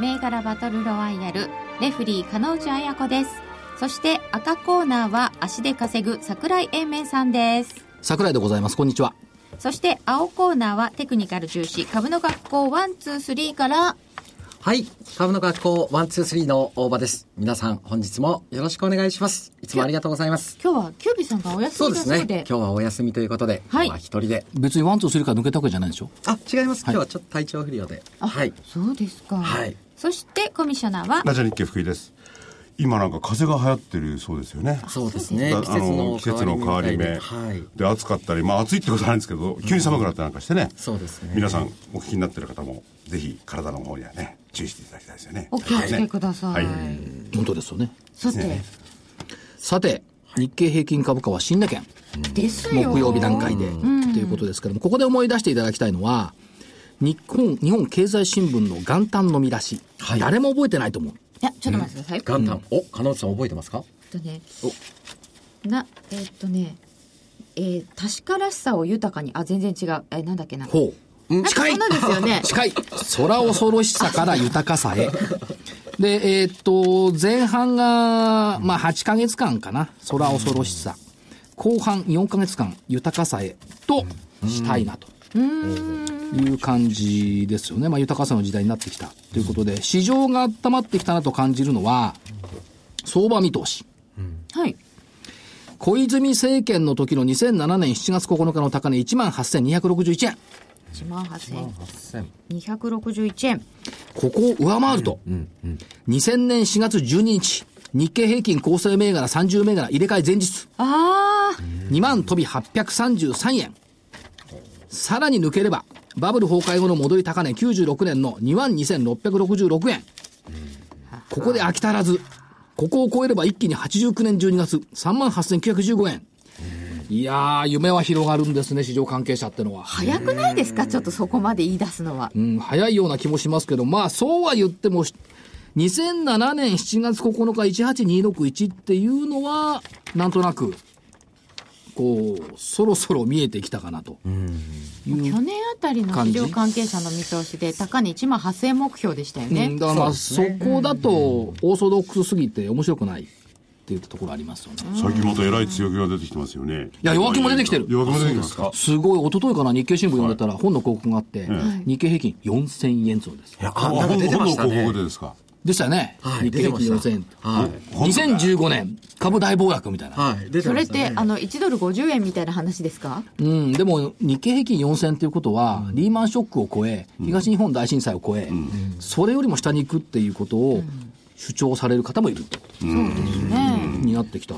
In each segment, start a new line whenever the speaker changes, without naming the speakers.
銘柄バトルロワイヤルレフリー金内彩子ですそして赤コーナーは足で稼ぐ桜井英明さんです
桜井でございますこんにちは
そして青コーナーはテクニカル重視株の学校123から
はい。株の学校123の大場です。皆さん、本日もよろしくお願いします。いつもありがとうございます。
今日はキュービさんがお休
そうですね。
みだそうで
今日はお休みということで、
はい
今日は一人で。
別に one two three から抜けたわけじゃないでしょ？
あ、違います。今日はちょっと体調不良で。
あ、
はい。
そうですか
はい
そしてコミッショナーは
ラジオ日経福井です。今なんか風邪が流行ってるそうですよね。
そうですね。
だ
季節の
季節の変わり目。
はい。
で、暑かったり、まあ暑いってことはないんですけど、急に寒くなったりなんかしてね。
そうですね
皆さんお聞きになってる方も、ぜひ体の方にはね、注意していただきたいですよね。
お気をつけください、
はい。
本当ですよね
さて、
ね
さて日経平均株価は新値圏
ですよ
木曜日段階で、ということですけどもここで思い出していただきたいのは日本日本経済新聞の元旦の見出し、
はい。
誰も覚えてないと思う。
いやちょっと待ってください、
元旦。お、金内さん覚えてますか？
えっとねなえっとねえー確からしさを豊かにあ全然違う。えなんだっけな。
ほう。
なんかそんなんですよね。
近い。空恐ろしさから豊かさへ。でえーっと前半がまあ8ヶ月間かな。空恐ろしさ。後半4ヶ月間豊かさへとしたいなという感じですよね、まあ、豊かさの時代になってきたということで市場が温まってきたなと感じるのは相場見通し。
はい。
小泉政権の時の2007年7月9日の高値1万8261円。
1万8261円。
ここを上回ると、2000年4月12日、日経平均構成銘柄30銘柄入れ替え前日、
ああ
2万飛び833円。さらに抜ければ、バブル崩壊後の戻り高値96年の2万2666円。ここで飽き足らず、ここを超えれば一気に89年12月、3万8915円。いやー、夢は広がるんですね、市場関係者ってのは。
早くないですか？ちょっとそこまで言い出すのは
うん、早いような気もしますけど、まあ、そうは言っても、2007年7月9日18261っていうのは、なんとなく、こう、そろそろ見えてきたかなと。
去年あたりの市場関係者の見通しで高値1万8000円目標でしたよね、
うん、だからまあ、そこだと、オーソドックスすぎて面白くないっていうところありますよね。
最近また偉い強気が出てきてますよね。
いや弱気も出てきてる
弱気も出てきてますか？
すごい、一昨日かな、日経新聞読んでたら、本の広告があって、
ん
日経平均4000円増です。
いや、
あ、
あ、なんか出てましたね
本の広告。でですか？
でしたよね。
はい
日経平均4000円。
はい。
2015年、株大暴落みたいな。
はい。出て
それっ
ましたね
てあの1ドル50円みたいな話ですか？
うん、でも日経平均4000ということは、リーマンショックを超え、東日本大震災を超え、それよりも下に行くっていうことを主張される方もいる、
そうですね。
になってきた。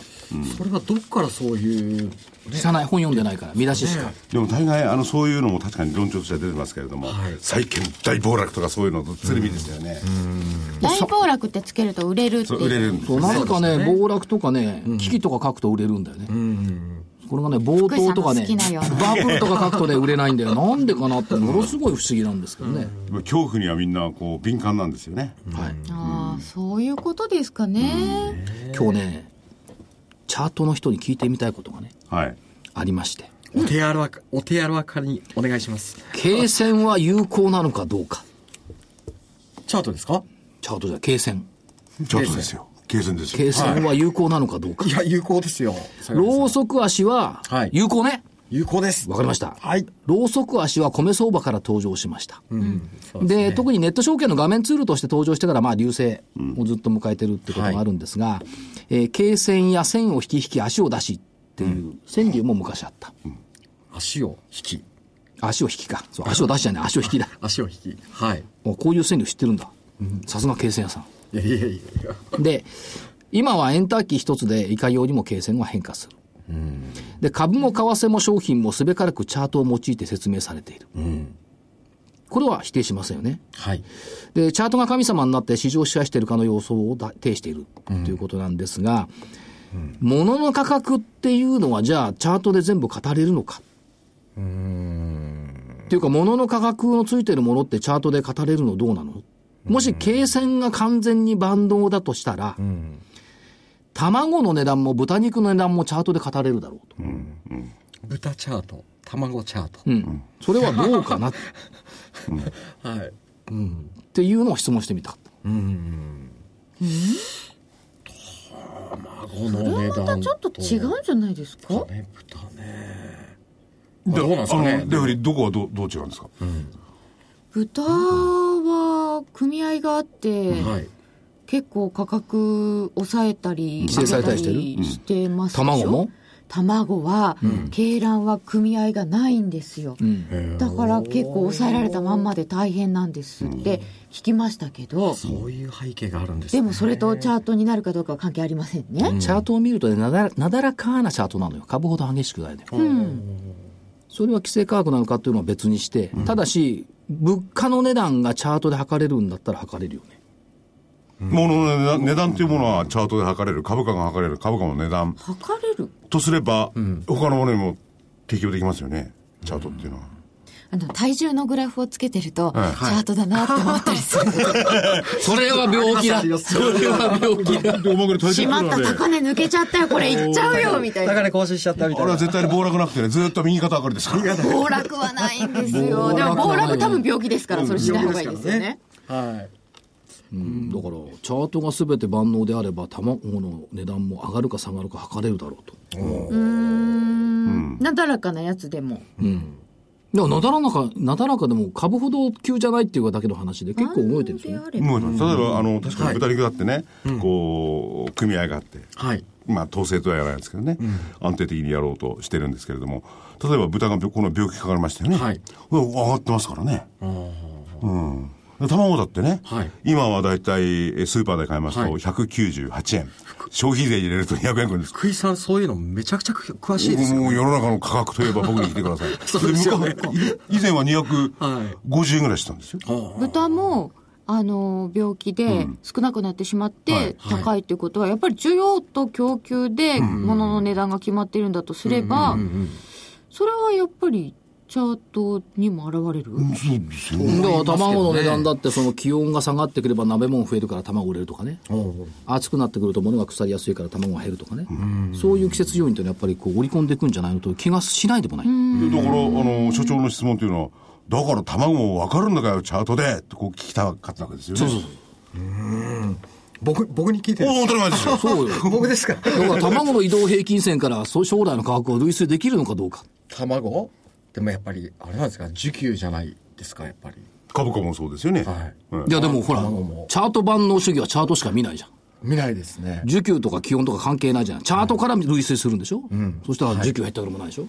それはどっからそういう、
知らない、本読んでないから、見出ししか。
でも大概あのそういうのも確かに論調としては出てますけれども、債券大暴落とかそういうのと鶴見ですよね。
大暴落ってつけると売れるって
売れるんです
そう、なぜかね、暴落とかね、危機とか書くと売れるんだよね。これがね、冒頭とかねバブルとか書くとね、売れないんだよ。なんでかなって、ものすごい不思議なんですけどね。
恐怖にはみんなこう敏感なんですよね。
はい。
ああそういうことですかね
今日ね、チャートの人に聞いてみたいことがね、
はい。
ありまして。
お手柔らか、お手柔らかにお願いします。
経線は有効なのかどうか。
チャートですか？
チャートじゃ経線。
ちょっとですよ。経線ですよ。
経線は有効なのかどうか。
いや、有効ですよ。
ローソク足は
はい
有効ね。
有効です。
わかりました。
はい。
ローソク足は米相場から登場しました。
そう
で、
ね
特にネット証券の画面ツールとして登場してから、まあ、流星をずっと迎えてるってことがあるんですが、えー経線や線を引き引き足を出しっていう川柳も昔あった。
足を引き。
足を引きか。そう、足を出しじゃない、足を引きだ。
足を引き。はい。
おこういう川柳知ってるんだ。さすが経線屋さん。
いやいやいや。
で、今はエンターキー一つでいかようにも経線は変化する。で、株も為替も商品もすべからくチャートを用いて説明されている。これは否定しませんよね。
はい。
で、チャートが神様になって市場を支配しているかの要素をだ呈しているということなんですが、物の価格っていうのはじゃあチャートで全部語れるのか。っていうか、物の価格のついてるものってチャートで語れるのどうなのもし、経線が完全に万能だとしたら、卵の値段も豚肉の値段もチャートで語れるだろうと。
豚チャート、卵チャート。
うん。それはどうかなっ
はい。
ていうのを質問してみたかった。
卵の値段
またちょっと違うんじゃないですか？
ね、豚ね。
で
どうなんですかね？
あのレフェリーどこはどうどう違うんですか、
豚は組合があって、
はい。
結構価格抑えたり
規制されたりしてる？
上げたりしてますでしょ？
卵も？
卵は、鶏卵は組合がないんですよ、だから結構抑えられたまんまで大変なんですって聞きましたけど、
そういう背景があるんです
でもそれとチャートになるかどうかは関係ありませんね、
チャートを見るとね、なだらなだらかなチャートなのよ。株ほど激しくないのよ。それは規制価格なのかっていうのは別にして、ただし、物価の値段がチャートで測れるんだったら測れるよね。
物の値段値段というものはチャートで測れる。株価が測れる。株価の値段。
測れる？
とすれば、他のものにも適用できますよね。チャートっていうのは、
あの体重のグラフをつけてると、
はい。
チャートだなって思ったりする。
それは病気だ。それは病気だ。
でおま
った高値抜けちゃったよこれいっちゃうよみたいな。
高値更新しちゃったみたいな。
あれは。絶対に暴落なくてねずっと右肩上がりですから。
暴落はないんですよ。でも暴落多分病気ですからそれしない方がいいですよね。
はい。
うん。だから、チャートが全て万能であれば、卵の値段も上がるか下がるか測れるだろうと。
なだらかなやつでも
でも、なだらか、なだらかでも株ほど急じゃないっていうだけの話で結構動いてるんですよ。
であれば。
もう例えばあの確かに豚肉だってね、こう組合があって
はい。
まあ統制とはやらないですけどね、安定的にやろうとしてるんですけれども例えば豚が病この病気かかりましたよね、
はい。
上がってますからね。うん。で卵だってね、
はい。
今はだいたいえスーパーで買いますと
はい。
198円、消費税入れると200円くらいです。
福井さん、そういうのめちゃくちゃ詳しいですよね。
もう世の中の価格といえば僕に来てください。
そうですよね。
以前は250円ぐらいしてたんですよ。
豚もあの病気で少なくなってしまって、
はい。
高いっていうことはやっぱり需要と供給で物の値段が決まってるんだとすれば、それはやっぱりチャートにも現れる、
そうですよね。
だから卵の値段だってその気温が下がってくれば鍋もん増えるから卵売れるとかね。暑くなってくると物が腐りやすいから卵が減るとかね。そういう季節要因っていうのはやっぱりこう織り込んでいくんじゃないのという気がしないでもない。
でだから、あの、所長の質問というのは、だから卵も分かるんだかよ、チャートで、ってこう聞きたかったわけですよね。
そうそうそう。
僕、僕に聞いてる
お当たり前ですよ。
そうよ。
僕ですか
だから卵の移動平均線からそう将来の価格を類推できるのかどうか。
卵でもやっぱり、あれなんですか、需給じゃないですか、やっぱり。
株価もそうですよね。
はい
うん
いやでもほらチャート万能主義はチャートしか見ないじゃん。
見ないですね。
需給とか気温とか関係ないじゃん。チャートから類推するんでしょ、そしたら需給減ったくるもないでしょ、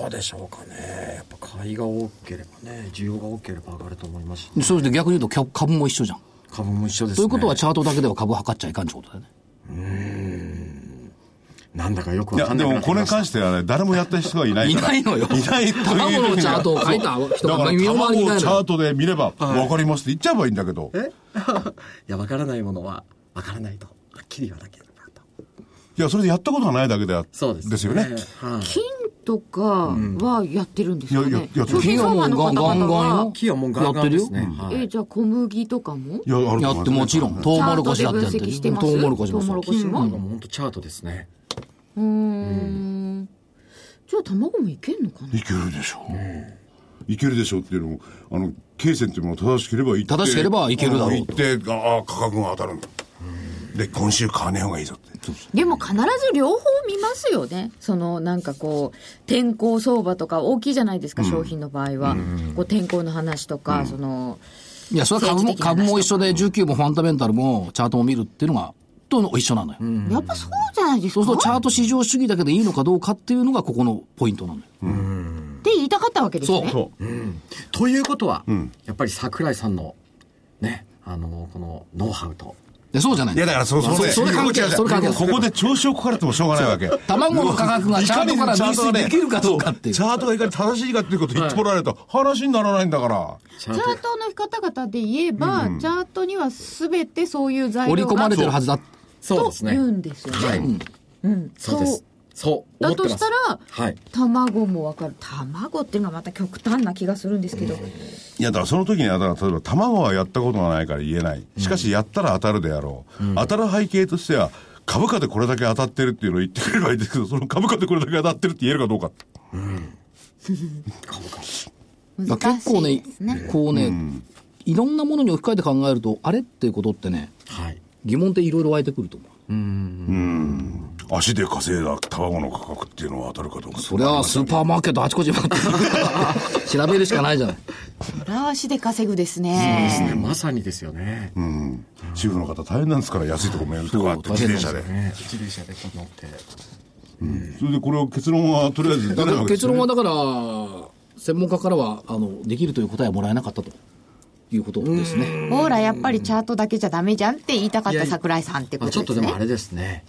どうでしょうかね。やっぱ買いが多ければね、需要が多ければ上がると思いますし。
それで逆に言うと株株も一緒じゃん。
株も一緒ですね。
ということはチャートだけでは株測っちゃいかんってことだよね。
なんだかよくわかんない
でもこれに関してはね、誰もやった人がいないから。
いないのよ
いないという
卵のチャートを書いた人が
だから
身の回りにいないのよ
卵をチャートで見れば分かりますって言っちゃえばいいんだけど。
え？いや、わからないものは、わからないと。はっきり言わなきゃなと。
いや、それでやったことがないだけであ
そうです、
ですよね。
はい。
金とかはやってるんですかね、
いやややってる
商品相場の方々
ガンガン
は
よ
木はもうガンガンですね。はい
えじゃあ小麦とかも
いや、
ってもちろん、トウモロコシだってやって
チャートで分析し
る。
てます
トウモロコシもそう
トウモロ。コシも
金はもう本当チャートですね。
うーんじゃあ卵もいけんのかな？い
けるでしょう。いけるでしょうっていうのも、あの、経線っていうものが正しければいって。
正しければいけるだろう
行って、ああ、価格が当たるんだ。で、今週買わねえ方がいいぞって。
でも必ず両方見ますよね。そのなんかこう、天候相場とか大きいじゃないですか、商品の場合は。こう天候の話とか、その、
いや、それは株も、株も一緒で、19もファンダメンタルもチャートも見るっていうのが、との一緒なのよ。
やっぱそうじゃないですか？
そうするとチャート市場主義だけでいいのかどうかっていうのがここのポイントなのよ。
って言いたかったわけですね。
そう。
ということは、
ん
やっぱり桜井さんの、ね、あの、このノウハウと、
でそうじゃない
いやだからそ、そ
そそれ関係ないそれ関係ない
ここで調子をこかれてもしょうがないわけ。
卵の価格がチャートからできるかどうかっていう
チャートがいかに正しいかっていうことを言ってもらわないと話にならないんだから。
チャートの方々で言えば、チャートには全てそういう材料が
織り込まれてるはずだ。
そうですね。
言うんですよね。
はい。
うん。
そうです。そう。
だと
思ってます
したら、
はい。
卵もわかる。卵っていうのがまた極端な気がするんですけど。
いや、だからその時には、だから例えば卵はやったことがないから言えない。しかしやったら当たるであろう。当たる背景としては、株価でこれだけ当たってるっていうのを言ってくれればいいですけど、その株価でこれだけ当たってるって言えるかどうか。
だから結構ね
難しいですね。
こうね、いろんなものに置き換えて考えると、あれっていうことってね、
はい。
疑問っていろいろ湧いてくると思う。
足で稼いだ卵の価格っていうのは当たるかどうか。
それはスーパーマーケットあちこち回って 調べるしかないじゃない。
それは足で稼ぐです
です
ね。
ね。まさにですよね。
うん。主婦の方大変なんですから、安いところもやるとかあって、
そう
自転車で。
ね。自転車でこう乗って。
それでこれを結論はとりあえず出ないわけですよね
結論はだから、専門家からは、あの、できるという答えはもらえなかったということですね。
ほら、やっぱりチャートだけじゃダメじゃんって言いたかった桜井さんってこ
まあ
とですね。
ちょっとでもあれですね。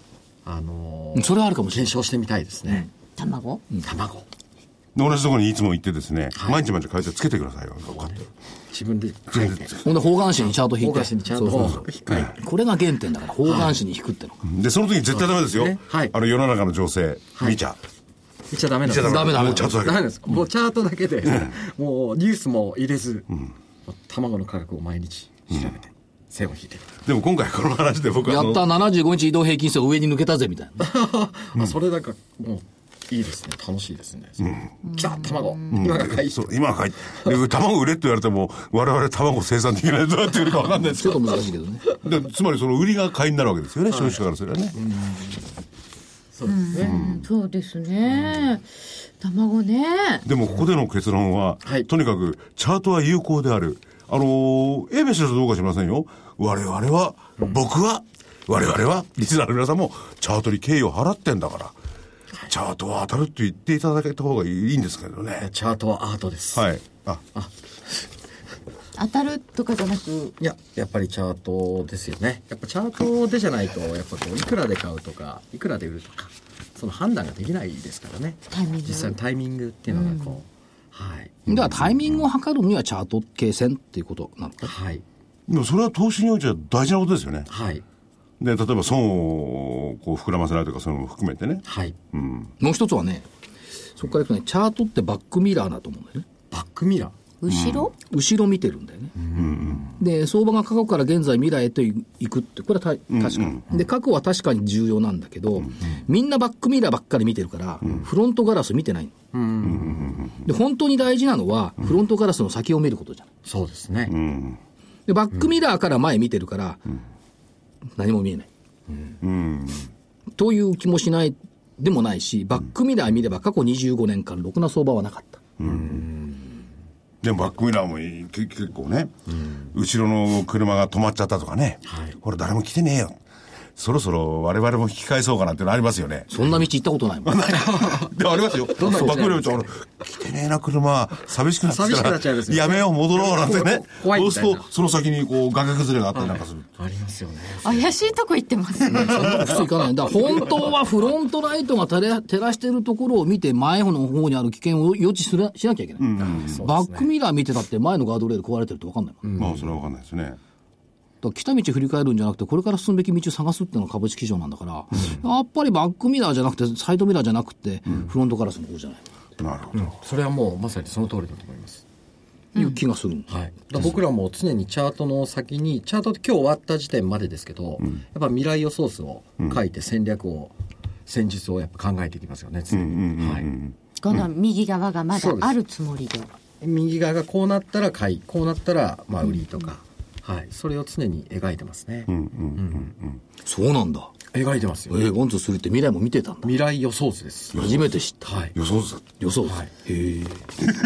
あのー
それはあるかもしれない。
検証してみたいですね。
卵？
卵。
で同じところにいつも行ってですね、毎日毎日書いてつけてくださいよ。分かってる。
自分で書いて。
ほんで、方眼紙にチャート引いて。
大菓子にちゃんと
そうそうそう
引っかいて。
これが原点だから、方眼紙に引くっての。
で、その時に絶対ダメですよ。
ねはい
あの世の中の情勢、見ちゃ。
見ちゃダメなんです
見ちゃ
ダメダメ
もうチャートだけ
ダメなんです。もうチャートだけで、もうニュースも入れず、卵の価格を毎日調べて、線を引いてる。
でも今回この話で僕は
やった75日移動平均線上に抜けたぜみたいな。
あそれなんか、もう、いいですね。楽しいですね。来た卵今が買い。
そう、今買い。で、卵売れって言われても、我々卵生産できないどうやって売るか分かんないですけど。
ちょっと難しいけどね。
でつまりその売りが買いになるわけですよね、消費者からすればね。
そうですね。
うんそうですね。卵ね。
でもここでの結論は、
はい
とにかくチャートは有効である。あのー、英明氏はどうか知りませんよ。我々は、僕は、我々は、リスナーの皆さんも、チャートに敬意を払ってんだから、チャートは当たるって言っていただけた方がいいんですけどね。
チャートはアートです。
はい。あ、
当たるとかじゃなく、
いや、やっぱりチャートですよね。やっぱチャートでじゃないと、やっぱこう、いくらで買うとか、いくらで売るとか、その判断ができないですからね。
タイミング
実際のタイミングっていうのがこう、はい。
だからタイミングを測るにはチャート系線っていうことなのか。
はい。
でもそれは投資においては大事なことですよね。
はい。
で、例えば損をこう膨らませないとかそういうのも含めてね。
はい。
もう一つはね、そこからいくとね、チャートってバックミラーだと思うんだよね。
バックミラー。
後ろ、
後ろ見てるんだよね。で、相場が過去から現在未来へと行くって、これはた確かに。で、過去は確かに重要なんだけど、みんなバックミラーばっかり見てるから、フロントガラス見てないの。で、本当に大事なのは、フロントガラスの先を見ることじゃない。
そうですね。
で、バックミラーから前見てるから、何も見えない。という気もしない、でもないし、バックミラー見れば過去25年間、ろくな相場はなかった。
でもバックミラーもいいけ結構ね、後ろの車が止まっちゃったとかね、これ誰も来てねえよ。そろそろ我々も引き返そうかなってのありますよね。
そんな道行ったことないもん。
でもありますよ。バックミラー見て、あれ、来てねえな車、寂しくなってきた
寂しくな
ら
っちゃいますよ
やめよう、戻ろうなんてね。
怖い
そう
みたいな
すると、その先にこう、崖崩れがあったりなんかする。
ありますよね。
怪しいとこ行ってますね。
普通行かない。だから本当はフロントライトが照れ照らしてるところを見て、前の方にある危険を予知するしなきゃいけない。バックミラー見てたって前のガードレール壊れてるって分かんないもん。
まあ、それはわかんないですね。
ら来た道振り返るんじゃなくて、これから進むべき道を探すっていうのが株式市場なんだから、やっぱりバックミラーじゃなくて、サイドミラーじゃなくて、フロントガラスの方じゃない？
なるほど。
それはもうまさにその通りだと思います。
いう気がするんです。
はい、ら僕らも常にチャートの先にチャートって今日終わった時点までですけど、やっぱ未来予想図を書いて戦略を、戦術をやっぱ考えていきますよね常に、はい、
この右側がまだあるつもりで。
右側がこうなったら買いこうなったらまあ売りとか、はい、それを常に描いてますね、
そうなんだ。
描いてますよ、
えー、ワンツースリーって未来も見てたんだ。
未来予想図です
初めて知った。
はい
予想図だって。
予想図。
はい
へえ。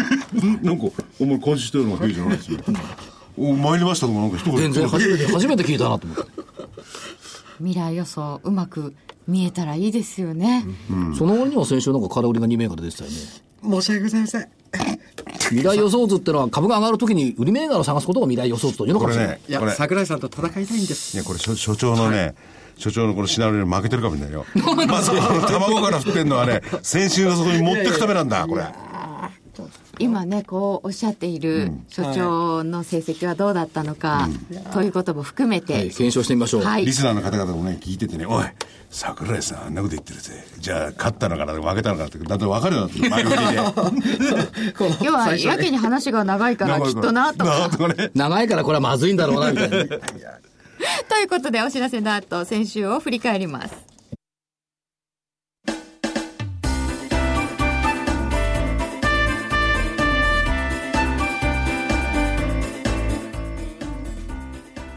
なんか、お前監視してるのがいいじゃないですよ。お、参りましたとかなんか一言
全然初めて、初めて聞いたなと思って。
未来予想うまく見えたらいいですよね。
その割には先週なんか空売りが2銘柄出てたよね。
申し訳ございません
未来予想図ってのは株が上がるときに売り銘柄を探すことが未来予想図というのか
これ
もしれない。
ね、
いや
これ、
桜井さんと戦いたいんです
いや、これ所、所長のね、所長のこのシナリオに負けてるかもしれないよ。まず、この卵から振ってんのはね、先週のそこに持ってくためなんだ、これ。
今ねこうおっしゃっている所長の成績はどうだったのか、ということも含めて、
はい、検証してみましょう。
はい
リスナーの方々もね、聞いててね、おい、桜井さんあんなこと言ってるぜ。じゃあ、勝ったのかな、負けたのかなって、だんだん分かるようになって
今日はやけに話が長いから きっとなと
かね。
長いからこれはまずいんだろうな、みたいな。
ということでお知らせの後先週を振り返ります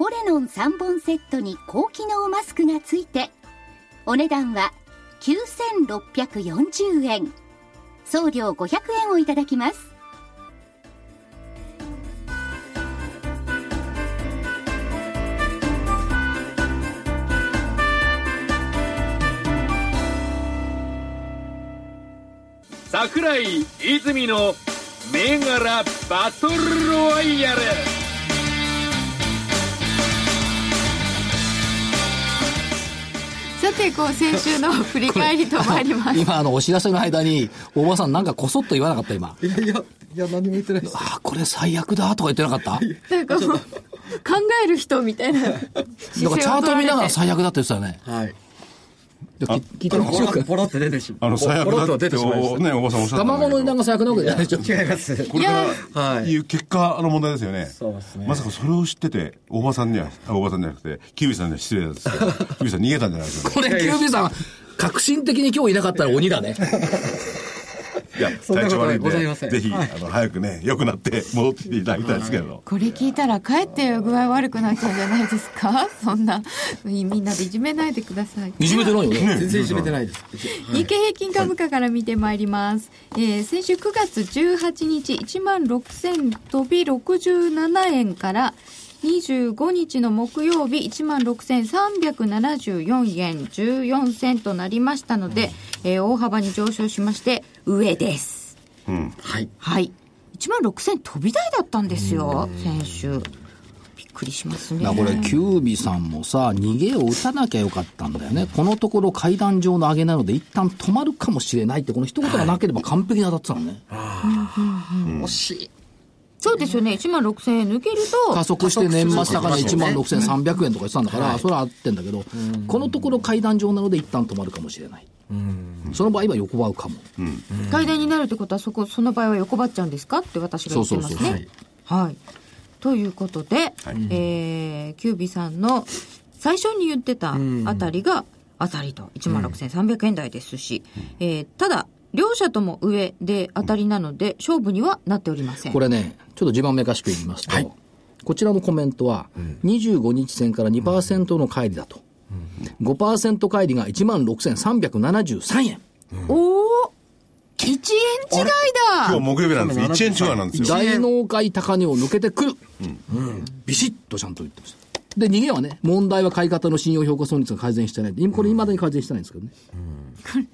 ポレノン3本セットに高機能マスクがついてお値段は9640円。送料500円をいただきます。
桜井泉の銘柄バトルロワイヤル。
さてこう先週の 振り返りと参ります。
今、あの、お知らせの間に、大場さんなんかこそっと言わなかった、今。
いやいやいや何も言ってないです。
ああ、これ最悪だとか言ってなかった？
なんかもう考える人みたいな
だからチャート見ながら最悪だって言ってたよね。
はい。
で聞聞いてみましょうか。
ポロって出てしま
あの、最悪だって、
出てしまいまし
おね、おばさんおっしゃった
卵の値段が最悪なわけじゃないでしょ。
た違います
これから、
はい
いう結果の問題ですよね。
そうですね
まさかそれを知ってて、大場さんには、あ大場さんじゃなくて、キウイさんには失礼ですけど、キウイさん逃げたんじゃないですかね。
これ、キュービーさん、革新的に今日いなかったら鬼だね。
いや、
そんなこと
体調悪いん
ございません。
で、ぜひ、
はい。
あの、早くね、良くなって戻ってきていただきたいですけれど。
これ聞いたらかえって具合悪くなっちゃうんじゃないですか？そんな。みんなでいじめないでください。
いじめてないよ。ね。
全然いじめてないです。
日経平均株価から見てまいります、えー先週9月18日1万6000飛び67円から25日の木曜日1万6374円14銭となりましたので、えー大幅に上昇しまして上です。
うん。
はい。
はい。1万6000飛び台だったんですよ先週。びっくりしますね。
これ、キュービさんもさ、逃げを打たなきゃよかったんだよね。このところ階段上の上げなので、一旦止まるかもしれないって、この一言がなければ完璧に当たってたのね。
惜しい
そうですよね。1万6000円抜けると
加速して年末高値1万
加速
6300円とか言ってたんだから、それは合ってんだけど、このところ階段上なので一旦止まるかもしれない。その場合は横ばうかも。
階段になるってことはそこその場合は横ばっちゃうんですかって私が言ってますね。
そうそう
はい。ということで、えーキュービさんの最初に言ってたあたりが当たりと。1万6300円台ですし、えーただ両者とも上で当たりなので勝負にはなっておりません
これね、ちょっと地盤めかしく言いますと、こちらのコメントは、25日線から2%の乖離だと。5%乖離が1万6373円。
おお1円違い
今
だ
日木曜日なんですけど、1円違いなんですよ。
大納会高値を抜けてくる。ビシッとちゃんと言ってました。で、逃げはね、問題は買い方の信用評価損率が改善してない。今これ未だに改善してないんですけどね。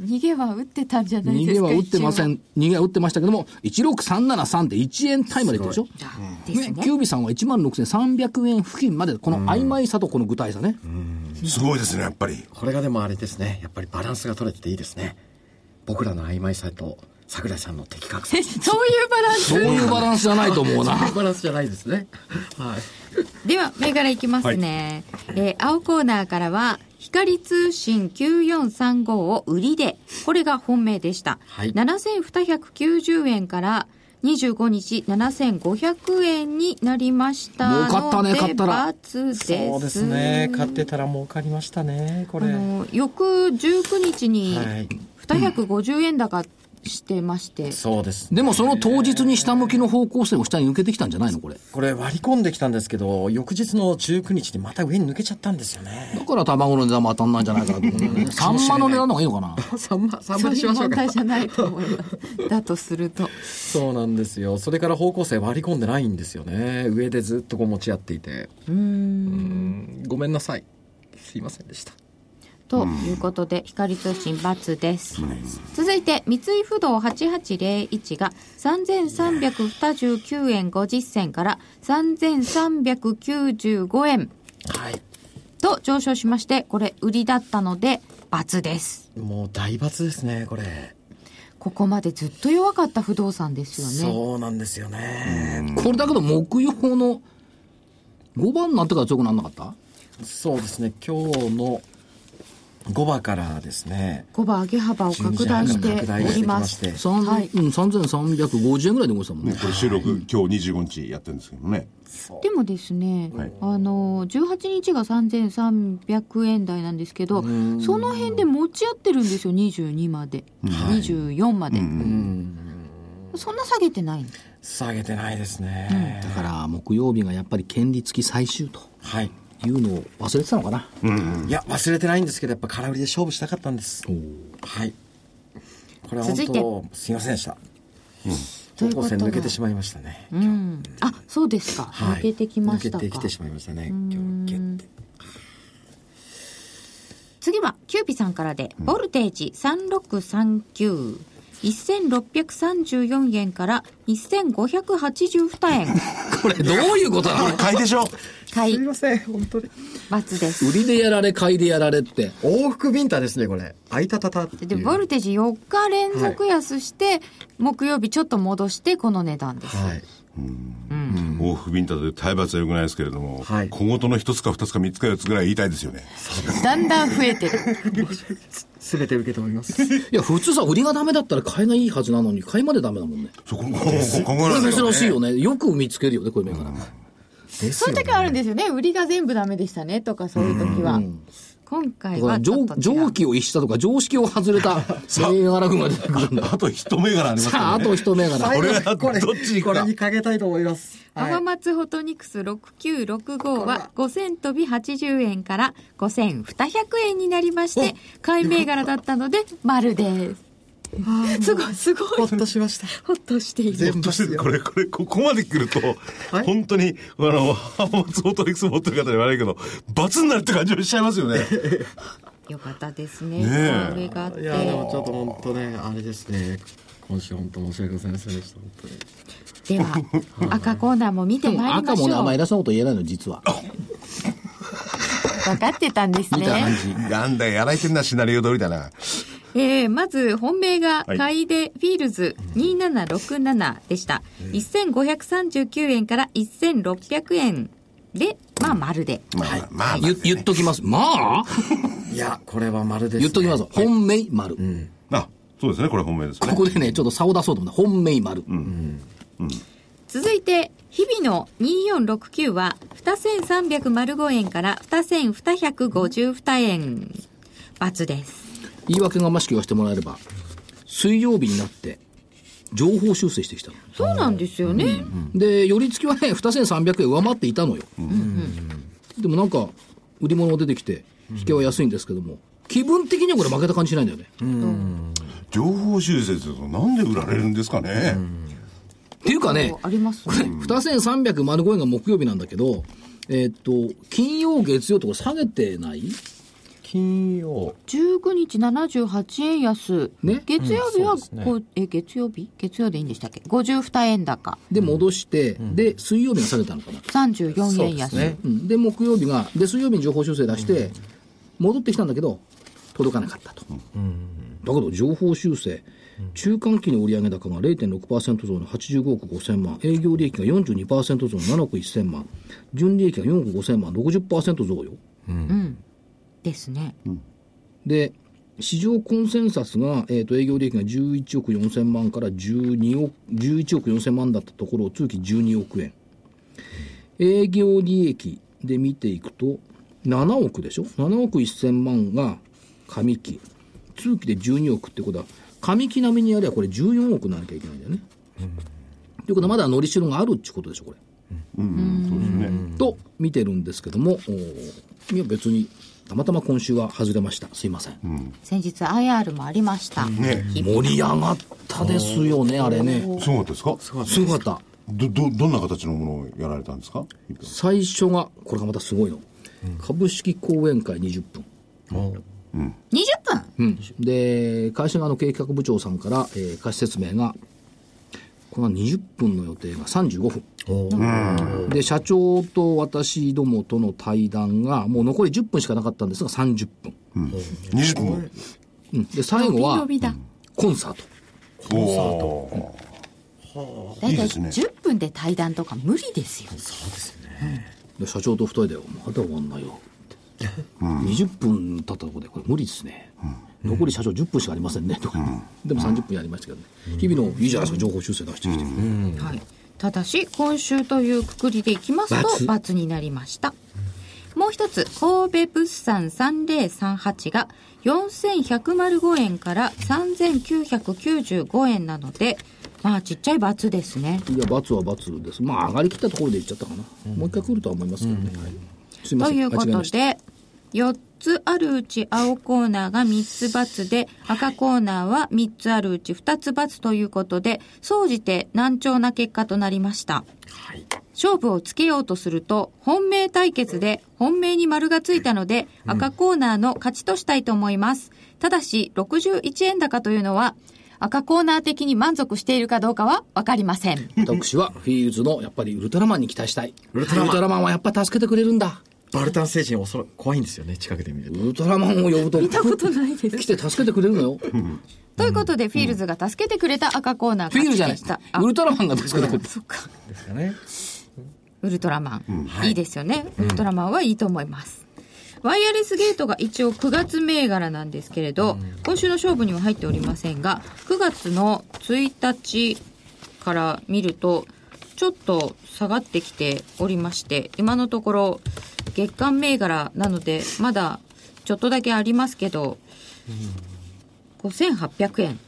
逃げは打ってたんじゃないですか
逃げは打ってませ
一
ん。逃げは打ってましたけども、16373で1円タイまでいってるでしょ？
応ですね
キュービさんは1万6300円付近まで、この曖昧さとこの具体さね。
すごいですね、やっぱり。
これがでもあれですねやっぱりバランスが取れてていいですね僕らの曖昧さと桜井さんの的確さ。
そういうバランス。
そういうバランスじゃないと思うな。
バランスじゃないですね。はい。
では銘柄いきますね、えー青コーナーからは光通信9435を売りでこれが本命でした、
はい。
7290円から25日7500円になりました
儲かったね買ったら×
そうですね。買ってたら儲かりましたねこれ。
あの翌19日に
はい。
250円高してまして、
そうです
でもその当日に下向きの方向性も下に抜けてきたんじゃないの？これ。
これ割り込んできたんですけど翌日の19日にまた上に抜けちゃったんですよね。
だから卵の値段も当たんないんじゃないかなと思う ね。サンマの値段の方がいいのかな
？3万3
そういう
万にしましょうか
問題じゃないと思います。だとすると。
そうなんですよ。それから方向性割り込んでないんですよね。上でずっとこう持ち合っていて。
うーん。
ごめんなさい。すいませんでした
ということで、光通信×です。続いて、三井不動8801が3329円50銭から3395円。
はい。
と上昇しまして、これ売りだったので×です。
もう大罰ですねこれ。
ここまでずっと弱かった不動産ですよね。
そうなんですよね。
これだけど木曜の5番になってから強くならなかった？
そうですね今日の5番からですね。
5番上げ幅を拡大しておりま
す。し。て
三
はい。
うん、3350円ぐらいで動いてたもんね。
ね、これ収録、今日25日やってるんですけどね。
でもですね、
はい。
あの18日が3300円台なんですけどその辺で持ち合ってるんですよ22まで、24まで、そんな下げてないの？
下げてないですね、
だから木曜日がやっぱり権利付き最終と。
はい
いうのを忘れてたのかな、
いや忘れてないんですけどやっぱ空売りで勝負したかったんです。はい。これは本
続いて。
当すいませんでした。
うことは
方向線抜けてしまいましたね、
うん。あそうですか、
はい。
抜けてきましたか。
抜けてきてしまいましたね今日ゲッて
次はキューピさんからで、ボルテージ3639 1634円から1582円。
これどういうことなの
買いでしょ。
買い。
すいません本当に×
です。
売りでやられ買いでやられって。
往復ビンタですねこれ。あいたたたっていう。
でボルテージ4日連続安して、木曜日ちょっと戻してこの値段です、
はい
往復ビンタで体罰は良くないですけれども、
はい
小言の一つか二つか三つか四つぐらい言いたいですよね。
だん。だん。増えてる
全て受け止めます
いや普通さ売りがダメだったら買いがいいはずなのに買いまでダメだもん。ね
そこ、ここ考えない
珍しいよねよく見つけるよねこういう銘柄
そういう時はあるん。ですよね売りが全部ダメでしたねとかそういう時は、今回はちょ
常
っと違う。
常軌を逸したとか常識を外れた銘柄群が出てくるんだ。
あと一銘柄あります
さああと一銘柄。
これは
これ
どっち
これにかけたいと思います、はい。
浜松ホトニクス6965は5000飛び80円から5200円になりまして買い銘柄だったので丸ですすごいすごい。
ほっとしました。
ほっとしている。
全部
ひょっとしてこれ、これ、ここまで来ると、
はい。
本当に、あの、浜松オートリックス持ってる方に悪いけど、罰になるって感じもしちゃいますよね。
よかったですね。
ねえ。
これがあって。
いやでもちょっと本当ねあれですね。今週本当申し訳ございませんでした本当に。
では 赤コーナーも見てまいりましょう。
赤もねあんま偉そうなこと言えないの実は。
分かってたんです
見た感
ね
じ。
なんだよ、やられてんな、シナリオ通りだな。
えー、まず本命が
はい。
買いでフィールズ2767でした、1539円から1600円でまあ丸で。
まあ、まあ、まあ、
言言っときます。まあ？
いやこれはまるです、ね、
言っときます。本命丸。
あ、そうですね、これ本命ですね。
ここでねちょっと差を出そうと思って本命丸。
続いて日々の2469は2305円から2252円×です
言い訳がましく言わせてもらえれば水曜日になって情報修正してきたの。
そうなんですよね、
で寄り付きはね2300円上回っていたのよ、でもなんか売り物が出てきて引けは安いんですけども気分的にはこれ負けた感じしないんだよね、
情報修正するとなんで売られるんですかね。
っていうかね
あります
これ2305円が木曜日なんだけどえーっと金曜月曜とこれ下げてない？
金曜。
19日78円安、
ね。
月曜日は
うんね。
こう、え月曜日？月曜でいいんでしたっけ？52円高。
で戻して、で水曜日が下げたのかな、
34円安、
そうですね。
うん、で木曜日がで水曜日に情報修正出して、戻ってきたんだけど届かなかったと、だけど情報修正、中間期の売上高が0.6%増の85億5000万、営業利益が42%増の7億1000万、純利益が4億5000万、60%増よ。
ですね。
で、市場コンセンサスが、えっ、と、営業利益が11億4000万から12億、11億4000万だったところを通期12億円。営業利益で見ていくと、7億でしょ ?7 億1000万が上期。通期で12億ってことは、上期並みにやればこれ14億ならなきゃいけないんだよね。ということはまだのりしろがあるってことでしょ、これ。
うん、そうですね。
と見てるんですけども、いや別に、たまたま今週は外れました。すいません。
先日 IR もありました。
ね
盛り上がったですよね、あれね。
すごかったですか？
すごかった。
ど、ど、どんな形のものをやられたんですか？
最初が、これがまたすごいの。株式講演会20分。
20分？
うん。で、会社側の経営企画部長さんから、えー、貸し説明が、これが20分の予定が35分。で、社長と私どもとの対談が、もう残り10分しかなかったんですが、30分。
20分。
うん。で、最後は。コンサート。
おー
だいたい
いいですね
10分で対談とか無理ですよ。
で社長と二人で、まだ終わんないよって。20分経ったところで、これ無理ですね。残り社長10分しかありませんね、とか。でも30分やりましたけどね。日々のいいじゃないですか、情報修正出してきて。
はい。ただし、今週というくくりでいきますと、××になりました。もう一つ、神戸物産3038が4105円から3995円なので、まあ、ちっちゃい×ですね。
いや、罰は罰です。まあ、上がりきったところで言っちゃったかな。もう一回来るとは思いますけどね。はいすい。
ということで、4つあるうち青コーナーが3つ×で、赤コーナーは3つあるうち2つ×ということで、総じて難聴な結果となりました。勝負をつけようとすると、本命対決で本命に丸がついたので、赤コーナーの勝ちとしたいと思います。ただし、61円高というのは、赤コーナー的に満足しているかどうかはわかりません。
私はフィールズのやっぱりウルトラマンに期待したい。ウル
トラマン
はやっぱ助けてくれるんだ。
バルタン星人恐ろ怖いんですよね近くで見ると。
ウルトラマンを呼ぶと。見た
ことないです。
来て助けてくれるのよ。フ
ということで、フィールズが助けてくれた赤コーナー
ィールズじゃない。ウルトラマンが助けてくれる。
ですかね。
ウルトラマン、い。いですよね、ウルトラマンはいいと思います、ワイヤレスゲートが一応9月銘柄なんですけれど、今週の勝負には入っておりませんが9月の1日から見るとちょっと下がってきておりまして今のところ月間銘柄なのでまだちょっとだけありますけど、5800円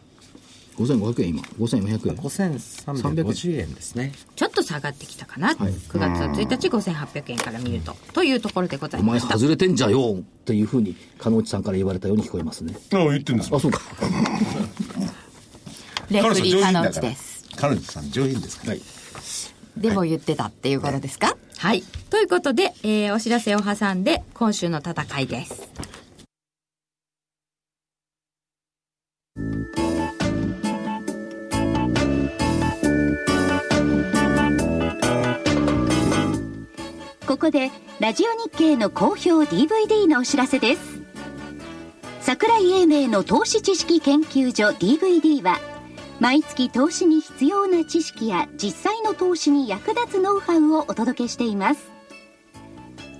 5500円今。5400円。
5350円ですね
ちょっと下がってきたかな、9月1日5800円から見るとというところでござい
お前
ました
外れてんじゃよっていうふうに、鹿野内さんから言われたように聞こえますね。
あ言ってんです
あ、そうか。
レフリーカノ
だ
ンチです。
彼女さん上品ですから。
はい。
でも言ってたっていうことですか、はい。ということで、えーお知らせを挟んで、今週の戦いです。
ここでラジオ日経の好評 DVD のお知らせです桜井英明の投資知識研究所 DVD は毎月投資に必要な知識や実際の投資に役立つノウハウをお届けしています。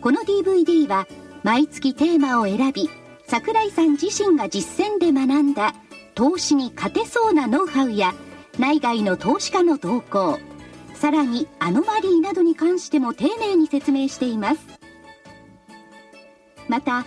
この DVD は毎月テーマを選び桜井さん自身が実践で学んだ投資に勝てそうなノウハウや内外の投資家の動向さらにアノマリーなどに関しても丁寧に説明しています。また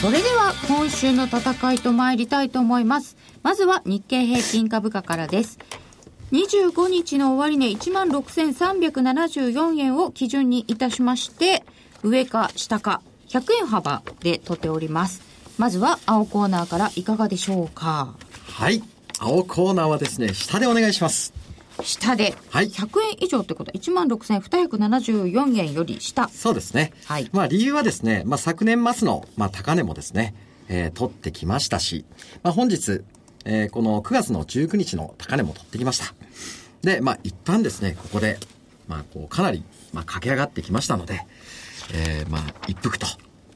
それでは、今週の戦いと参りたいと思います。まずは日経平均株価からです。25日の終値16,374円を基準にいたしまして、上か下か100円幅で取っております。まずは青コーナーからいかがでしょうか？
はい青コーナーはですね下でお願いします
下で、
はい
100円以上ってことは16,274円より下。
そうですね。
はい
まあ理由はですね、まあ昨年末の、まあ高値もですね、えー取ってきましたし、まあ本日、えーこの9月の19日の高値も取ってきました。で、まあ一旦ですね、ここで、まあこうかなり、まあ駆け上がってきましたので、えーまあ一服と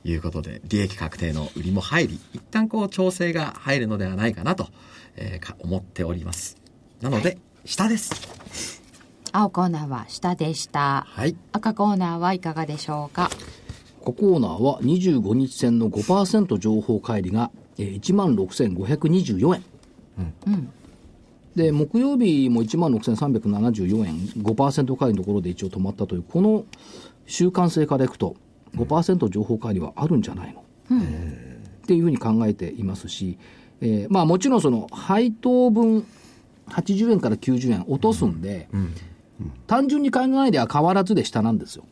いうことで、利益確定の売りも入り、一旦こう調整が入るのではないかなと、えーか思っております。なので、下です。
青コーナーは下でした。
はい。
赤コーナーはいかがでしょうか？
ココーナーは25日線の5%情報乖離が、えー、16,524円。で、木曜日も16,374円、5%乖離のところで一応止まったという、この習慣性からいくと、5%情報乖離はあるんじゃないの、っていうふうに考えていますし、えーまあもちろんその配当分80円から90円落とすんで、単純に考えりゃ変わらずで下なんですよ。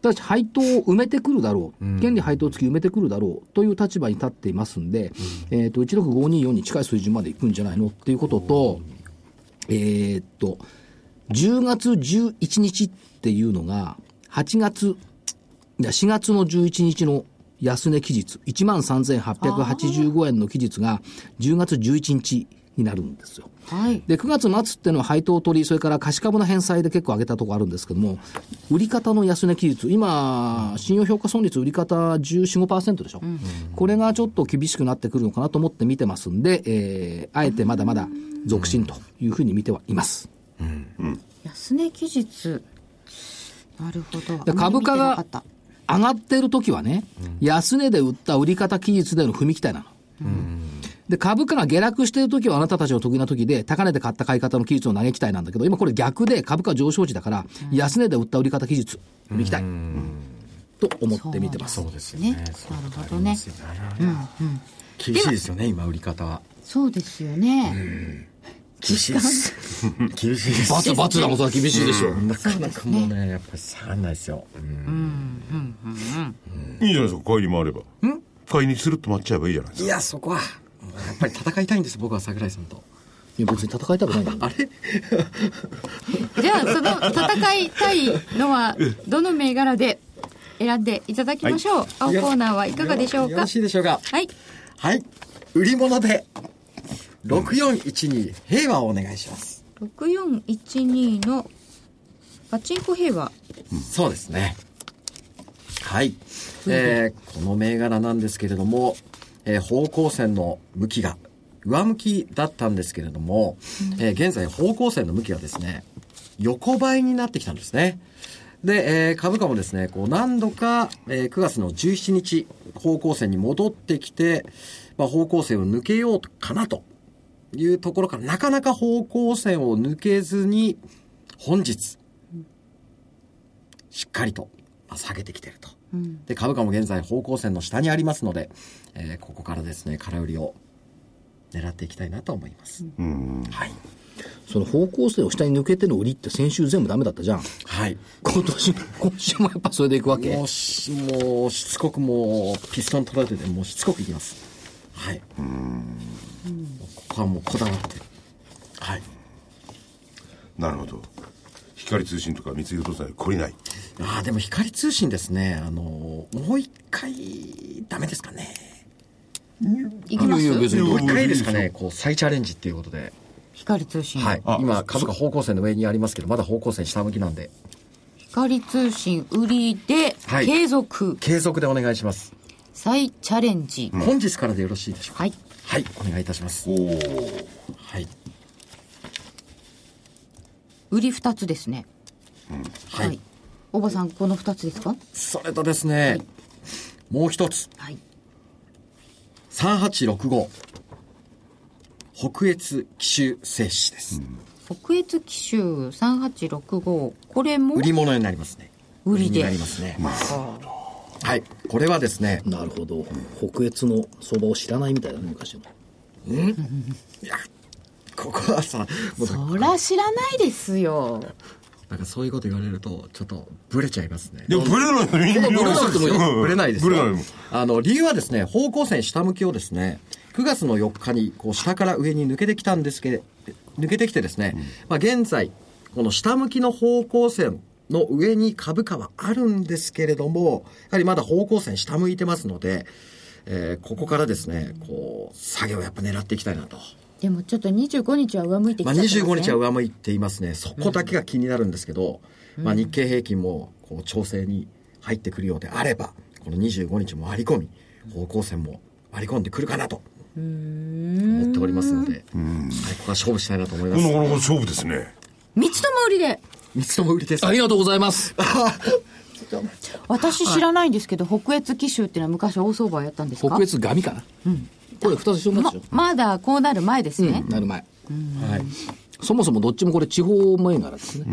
ただし配当を埋めてくるだろう、権利配当付き埋めてくるだろうという立場に立っていますんで、えー、と16524に近い水準までいくんじゃないのっていうことと、えーっと、10月11日っていうのが、8月、いや4月の11日の安値期日、13,885円の期日が10月11日になるんですよ。
はい。
で、9月末っていうのは配当取り、それから貸し株の返済で結構上げたところあるんですけども、売り方の安値期日、今、信用評価損率売り方14、5%でしょ、これがちょっと厳しくなってくるのかなと思って見てますんで、えーあえてまだまだ続伸というふうに見てはいます。
安値期日。なるほど。
で株価が上がってる時はね、安値で売った売り方期日での踏み期待なの。で、株価が下落してる時はあなたたちの得意な時で、高値で買った買い方の期日の投げ期待なんだけど、今これ逆で株価上昇時だから、安値で売った売り方期日、踏み期待。と思って見てます。
そうですよ
ね
ね。
なるほどね
厳しいですよね、今売り方は。
そうですよね。
厳しいです。厳しいです。
バツバツなことは厳しいでしょう。
なかなかもうね、やっぱり下がんないですよ。
いいじゃないですか、帰りもあれば。帰りにスルッと待っちゃえばいいじゃないですか。
いや、そこは、やっぱり戦いたいんです、僕は桜井さんと。
いや別に戦いたくない。
あれ？
じゃあ、その戦いたいのは、どの銘柄で選んでいただきましょう？青コーナーはいかがでしょうか？
よろしいでしょうか？
はい。
はい。売り物で、6412平和をお願いします。
6412のパチンコ平和。
そうですね。はい。えーこの銘柄なんですけれども、えー方向線の向きが上向きだったんですけれども、えー現在方向線の向きがですね、横ばいになってきたんですね。で、えー株価もですね、こう何度か、えー9月の17日、方向線に戻ってきて、まあ、方向線を抜けようかなというところから、なかなか方向線を抜けずに、本日、しっかりとまあ下げてきてると。で、株価も現在方向線の下にありますので、えーここからですね、空売りを狙っていきたいなと思います。はい。
その方向性を下に抜けての売りって先週全部ダメだったじゃん。
はい。
今年、今週もやっぱそれでいくわけ
もうし、もう、しつこくもう、ピストン取られてて、もうしつこくいきます。はい。ここはもうこだわって。はい。
なるほど。光通信とか三井不動産に懲りない。
ああ、でも光通信ですね。あの、もう一回、ダメですかね。
いきます？
いや別に
もう一回ですかね、こう、再チャレンジっていうことで。
光通信。
はい。
あ
今、株価方向線の上にありますけど、まだ方向線下向きなんで、
光通信売りで
はい
継続、
継続でお願いします。
再チャレンジ。
本日からでよろしいでしょうか？
はい。
はい、お願いいたします。
おお。
はい。
売り2つですね。
はい。
おばさん、この2つですか？
それとですね、もう一つ、
はい。
3865。北越奇襲静止です。
北越奇襲3865。これも
売り物になりますね。
売りで
になりますね。はい。これはですね、
なるほど。北越の相場を知らないみたいだね、昔の。
いや、ここはさ、
そら知らないですよ。
なんかそういうこと言われると、ちょっとブレちゃいますね。
でもブレない
ブレなくてもいい
うん
ぶれないですよ
ブレないもん。
あの、理由はですね、方向線下向きをですね、9月の4日にこう下から上に抜けてきたんですけれ抜けてきてですね、まあ、現在、この下向きの方向線の上に株価はあるんですけれども、やはりまだ方向線下向いてますので、えーここからですね、こう、下げをやっぱ狙っていきたいなと。
でもちょっと25日は上向いてきち
まあ、
ゃってますね。
25日は上向いていますね。そこだけが気になるんですけど、まあ、日経平均もこう調整に入ってくるようであれば、この25日も割り込み、方向線も割り込んでくるかなと思っておりますので、はい、ここは勝負したいなと思います。
なかなか勝負ですね。
三つとも売りで。
三つとも売りです。
ありがとうございます。
私知らないんですけど、北越奇襲っていうのは昔大相場やったんですか？
北越ガミかな。これ二つ一緒にな
ま
ってるでしょ。
まだこうなる前ですね。
なる前。
はい。
そもそもどっちもこれ地方銘柄ですね。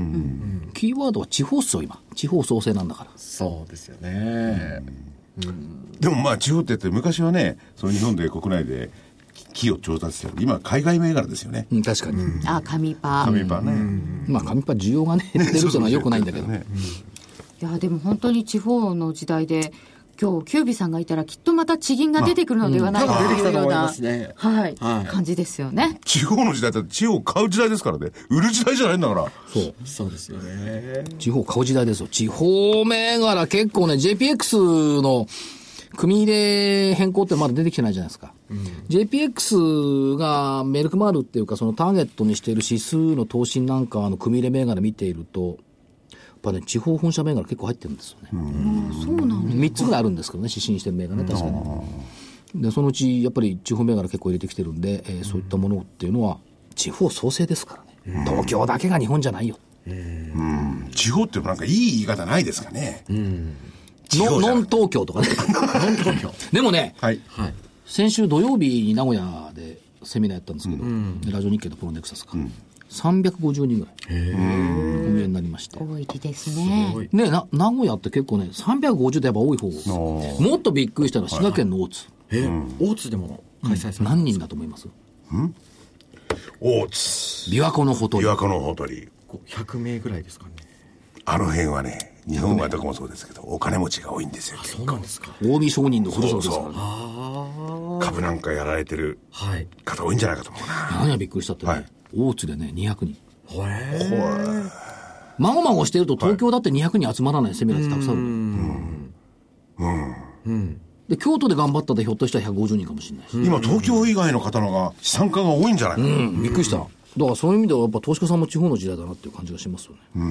キーワードは地方っすよ、今。地方創生なんだから。
そうですよね。
でもまあ地方って言って昔はね、その日本で国内で木を調達してる。今海外銘柄ですよね。
うん、確かに。
あ、紙パ
アメーバーね。
まあ、紙パン需要がね、減ってるっていうのは良くないんだけど。
ね
いや、でも本当に地方の時代で、今日、キュービさんがいたらきっとまた地銀が出てくるのではないかと
うん出てきたと思い
いうような、
ね
はい、
はい
感じですよね。
地方の時代だって地方を買う時代ですからね。売る時代じゃないんだから。
そう。
そうですよね。
地方買う時代ですよ。地方銘柄結構ね、JPX の組入れ変更ってまだ出てきてないじゃないですか。JPX がメルクマールっていうか、そのターゲットにしている指数の投資なんかの組入れ銘柄見ていると、ぱね、地方本社銘柄結構入ってるんですよね。
そうなんだ。
3つぐらいあるんですけどね、指針してる銘柄ね、確かに。で、そのうち、やっぱり地方銘柄結構入れてきてるんで、えーそういったものっていうのは、地方創生ですからね。東京だけが日本じゃないよ。
地方っていうのなんかいい言い方ないですかね。地
の
方じゃ
ノン東京とかね。ノン東京。でもね、
はい。
はい。
先週土曜日に名古屋でセミナーやったんですけど、ラジオ日経とプロネクサスか。350人ぐらい。運営になりまして。
多いですね。
ごい
ねな、名古屋って結構ね、350ってやっぱ多い方。
ー
もっとびっくりしたのは滋賀県の大津。
えー、大津でも開催された
何人だと思います？
大津。
琵琶湖のほとり
琵。琶湖のほとり。
こう100名ぐらいですかね。
あの辺はね、日本はどこもそうですけど、お金持ちが多いんですよ。
そうなんですか。
近江商人のふるさとですから
株なんかやられてる
あ。はい。
方多いんじゃないかと思うな。
何がびっくりしたってね、
はい
大津でね、200人。
ほえ
まごまごしてると東京だって200人集まらないセミナーってたくさんあるのよで、京都で頑張ったでひょっとしたら150人かもしれないし。
今、東京以外の方のが資産家が多いんじゃない？かな。
うん、びっくりした。だからそういう意味ではやっぱ投資家さんも地方の時代だなっていう感じがしますよね。ま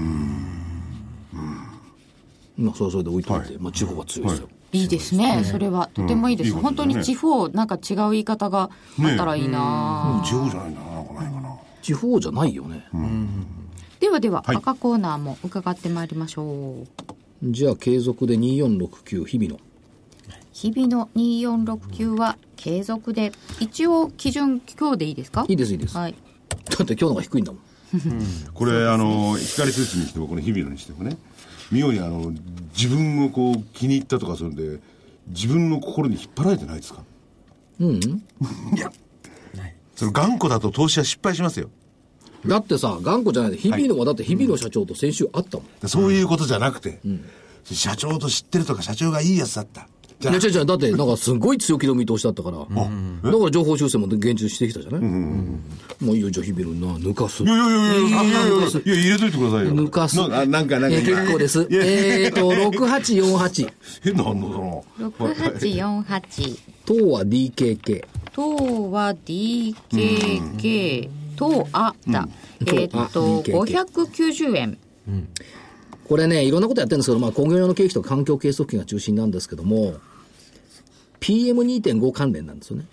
あそれはそれで置いといて、まあ地方が強いですよ。
いいですね。それはとてもいいです。
いいことですね
本当に地方、なんか違う言い方があったらいいな、
地方じゃないんだな、なんかないかな。
地方じゃないよね。
ではでは、
はい
赤コーナーも伺ってまいりましょう。
じゃあ継続で2469日々の。
日々の2469は継続で、一応基準今日でいいですか？
いいですいいです。だ
はい。
って今日の方が低いんだもん。
これ、あの、光スーツにしても、この日々のにしてもね、妙にあの、自分をこう、気に入ったとか、それで、自分の心に引っ張られてないですか？
うん。
いや、その頑固だと投資は失敗しますよ。
だってさ、頑固じゃないで、日々のはだって日々の社長と先週会ったもん。
そういうことじゃなくて、社長と知ってるとか、社長がいいやつだった。じゃあ
いや、違う違う、だって、なんかすごい強気の見通しだったから、だから情報修正も現実してきたじゃない、もういいよ、じゃあ日々のな、抜かす。
いやいやいやいやいやいやいや
あ
いや入れといてくださいよ。
抜かす。
ななんか、なんか。
えー結構です。
いやいやいや
えーと、6848。
変な反応だな。
6848。
当は DKK。
当は DKK、当あだ。えーっと、
DKK
590円。
これね、いろんなことやってるんですけど、まあ、工業用の経費とか環境計測器が中心なんですけども、PM2.5 関連なんですよね。